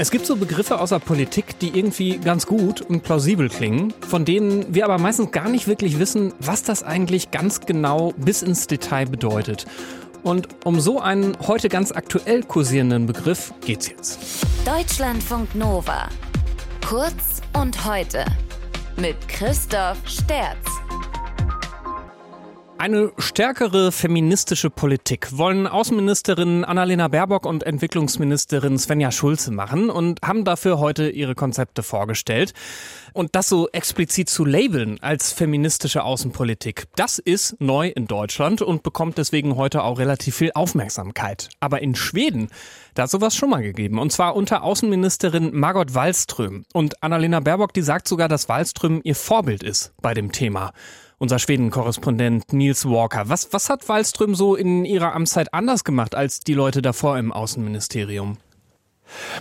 Es gibt so Begriffe außer Politik, die irgendwie ganz gut und plausibel klingen, von denen wir aber meistens gar nicht wirklich wissen, was das eigentlich ganz genau bis ins Detail bedeutet. Und um so einen heute ganz aktuell kursierenden Begriff geht's jetzt. Deutschlandfunk Nova. Kurz und heute. Mit Christoph Sterz. Eine stärkere feministische Politik wollen Außenministerin Annalena Baerbock und Entwicklungsministerin Svenja Schulze machen und haben dafür heute ihre Konzepte vorgestellt. Und das so explizit zu labeln als feministische Außenpolitik, das ist neu in Deutschland und bekommt deswegen heute auch relativ viel Aufmerksamkeit. Aber in Schweden, da hat sowas schon mal gegeben. Und zwar unter Außenministerin Margot Wallström. Und Annalena Baerbock, die sagt sogar, dass Wallström ihr Vorbild ist bei dem Thema unser Schweden-Korrespondent Niels Walker. Was, was hat Wallström so in ihrer Amtszeit anders gemacht als die Leute davor im Außenministerium?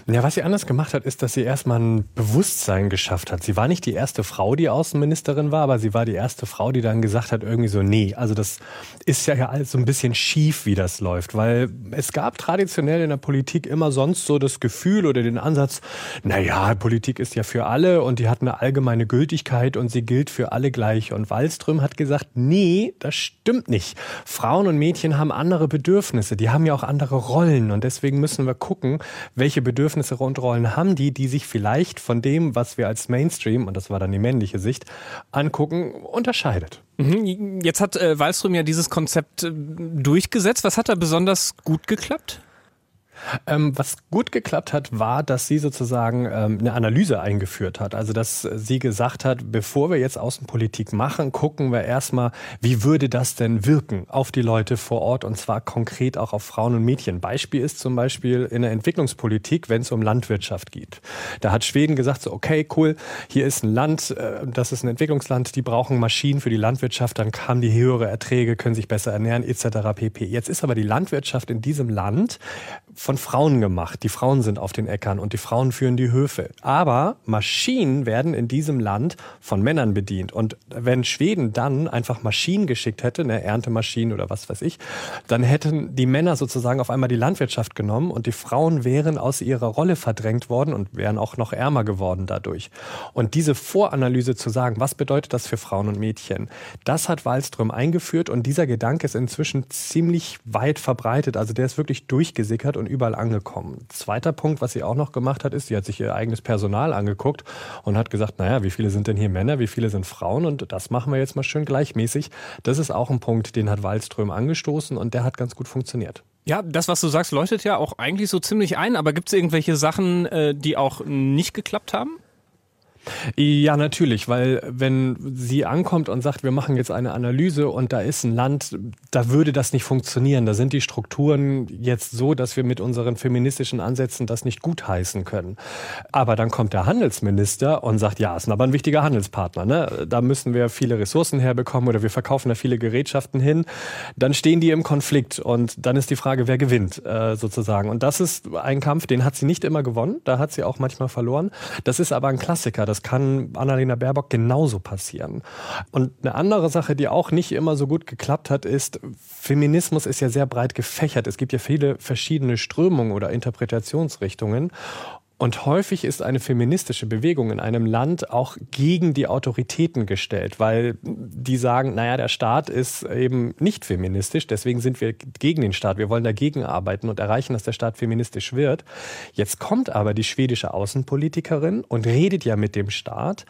Ja, was sie anders gemacht hat, ist, dass sie erstmal ein Bewusstsein geschafft hat. Sie war nicht die erste Frau, die Außenministerin war, aber sie war die erste Frau, die dann gesagt hat, irgendwie so, nee, also das ist ja alles so ein bisschen schief, wie das läuft, weil es gab traditionell in der Politik immer sonst so das Gefühl oder den Ansatz, na ja, Politik ist ja für alle und die hat eine allgemeine Gültigkeit und sie gilt für alle gleich. Und Wallström hat gesagt, nee, das stimmt nicht. Frauen und Mädchen haben andere Bedürfnisse, die haben ja auch andere Rollen und deswegen müssen wir gucken, welche welche Bedürfnisse und Rollen haben die, die sich vielleicht von dem, was wir als Mainstream, und das war dann die männliche Sicht, angucken, unterscheidet. Mhm. Jetzt hat äh, Wallström ja dieses Konzept äh, durchgesetzt. Was hat da besonders gut geklappt? Ähm, was gut geklappt hat, war, dass sie sozusagen ähm, eine Analyse eingeführt hat. Also, dass sie gesagt hat, bevor wir jetzt Außenpolitik machen, gucken wir erstmal, wie würde das denn wirken auf die Leute vor Ort und zwar konkret auch auf Frauen und Mädchen. Beispiel ist zum Beispiel in der Entwicklungspolitik, wenn es um Landwirtschaft geht. Da hat Schweden gesagt, so, okay, cool, hier ist ein Land, äh, das ist ein Entwicklungsland, die brauchen Maschinen für die Landwirtschaft, dann haben die höhere Erträge, können sich besser ernähren, etc. pp. Jetzt ist aber die Landwirtschaft in diesem Land von Frauen gemacht. Die Frauen sind auf den Äckern und die Frauen führen die Höfe. Aber Maschinen werden in diesem Land von Männern bedient. Und wenn Schweden dann einfach Maschinen geschickt hätte, eine Erntemaschinen oder was weiß ich, dann hätten die Männer sozusagen auf einmal die Landwirtschaft genommen und die Frauen wären aus ihrer Rolle verdrängt worden und wären auch noch ärmer geworden dadurch. Und diese Voranalyse zu sagen, was bedeutet das für Frauen und Mädchen, das hat Wallström eingeführt und dieser Gedanke ist inzwischen ziemlich weit verbreitet. Also der ist wirklich durchgesickert und überall angekommen. Zweiter Punkt, was sie auch noch gemacht hat, ist, sie hat sich ihr eigenes Personal angeguckt und hat gesagt, naja, wie viele sind denn hier Männer, wie viele sind Frauen und das machen wir jetzt mal schön gleichmäßig. Das ist auch ein Punkt, den hat Wallström angestoßen und der hat ganz gut funktioniert. Ja, das, was du sagst, leuchtet ja auch eigentlich so ziemlich ein, aber gibt es irgendwelche Sachen, äh, die auch nicht geklappt haben? Ja, natürlich, weil wenn sie ankommt und sagt, wir machen jetzt eine Analyse und da ist ein Land, da würde das nicht funktionieren. Da sind die Strukturen jetzt so, dass wir mit unseren feministischen Ansätzen das nicht gutheißen können. Aber dann kommt der Handelsminister und sagt, ja, ist aber ein wichtiger Handelspartner. Ne? Da müssen wir viele Ressourcen herbekommen oder wir verkaufen da viele Gerätschaften hin. Dann stehen die im Konflikt und dann ist die Frage, wer gewinnt äh, sozusagen. Und das ist ein Kampf, den hat sie nicht immer gewonnen. Da hat sie auch manchmal verloren. Das ist aber ein Klassiker. Das kann Annalena Baerbock genauso passieren. Und eine andere Sache, die auch nicht immer so gut geklappt hat, ist, Feminismus ist ja sehr breit gefächert. Es gibt ja viele verschiedene Strömungen oder Interpretationsrichtungen. Und häufig ist eine feministische Bewegung in einem Land auch gegen die Autoritäten gestellt, weil die sagen, naja, der Staat ist eben nicht feministisch, deswegen sind wir gegen den Staat. Wir wollen dagegen arbeiten und erreichen, dass der Staat feministisch wird. Jetzt kommt aber die schwedische Außenpolitikerin und redet ja mit dem Staat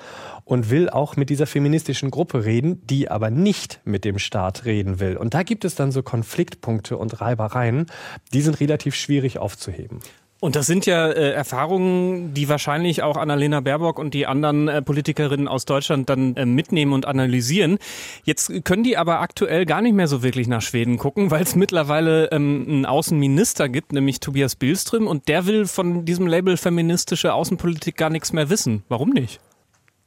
und will auch mit dieser feministischen Gruppe reden, die aber nicht mit dem Staat reden will. Und da gibt es dann so Konfliktpunkte und Reibereien, die sind relativ schwierig aufzuheben. Und das sind ja äh, Erfahrungen, die wahrscheinlich auch Annalena Baerbock und die anderen äh, Politikerinnen aus Deutschland dann äh, mitnehmen und analysieren. Jetzt können die aber aktuell gar nicht mehr so wirklich nach Schweden gucken, weil es mittlerweile ähm, einen Außenminister gibt, nämlich Tobias Billström, und der will von diesem Label feministische Außenpolitik gar nichts mehr wissen. Warum nicht?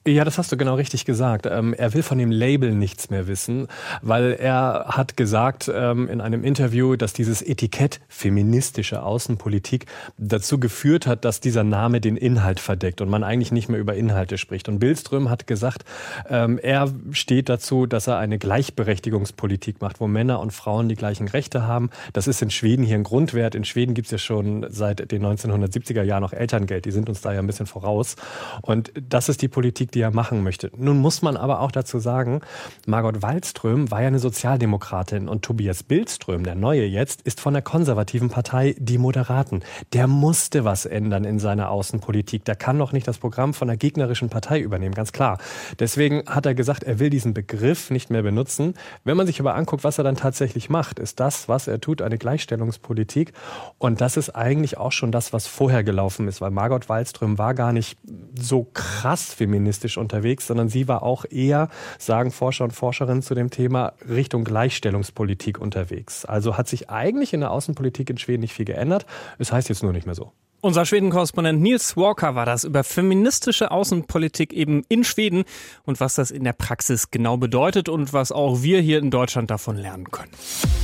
Ja, das hast du genau richtig gesagt. Ähm, er will von dem Label nichts mehr wissen, weil er hat gesagt ähm, in einem Interview, dass dieses Etikett feministische Außenpolitik dazu geführt hat, dass dieser Name den Inhalt verdeckt und man eigentlich nicht mehr über Inhalte spricht. Und Billström hat gesagt, ähm, er steht dazu, dass er eine Gleichberechtigungspolitik macht, wo Männer und Frauen die gleichen Rechte haben. Das ist in Schweden hier ein Grundwert. In Schweden gibt es ja schon seit den 1970er Jahren noch Elterngeld. Die sind uns da ja ein bisschen voraus. Und das ist die Politik, die er machen möchte. Nun muss man aber auch dazu sagen, Margot Wallström war ja eine Sozialdemokratin und Tobias Bildström, der Neue jetzt, ist von der konservativen Partei Die Moderaten. Der musste was ändern in seiner Außenpolitik. Der kann doch nicht das Programm von der gegnerischen Partei übernehmen, ganz klar. Deswegen hat er gesagt, er will diesen Begriff nicht mehr benutzen. Wenn man sich aber anguckt, was er dann tatsächlich macht, ist das, was er tut, eine Gleichstellungspolitik. Und das ist eigentlich auch schon das, was vorher gelaufen ist, weil Margot Wallström war gar nicht so krass feministisch feministisch unterwegs, sondern sie war auch eher, sagen Forscher und Forscherinnen zu dem Thema, Richtung Gleichstellungspolitik unterwegs. Also hat sich eigentlich in der Außenpolitik in Schweden nicht viel geändert. Es heißt jetzt nur nicht mehr so. Unser Schweden-Korrespondent Nils Walker war das über feministische Außenpolitik eben in Schweden und was das in der Praxis genau bedeutet und was auch wir hier in Deutschland davon lernen können.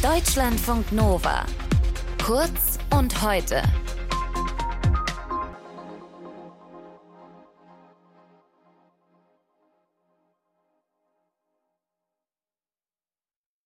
Deutschlandfunk Nova. Kurz und heute.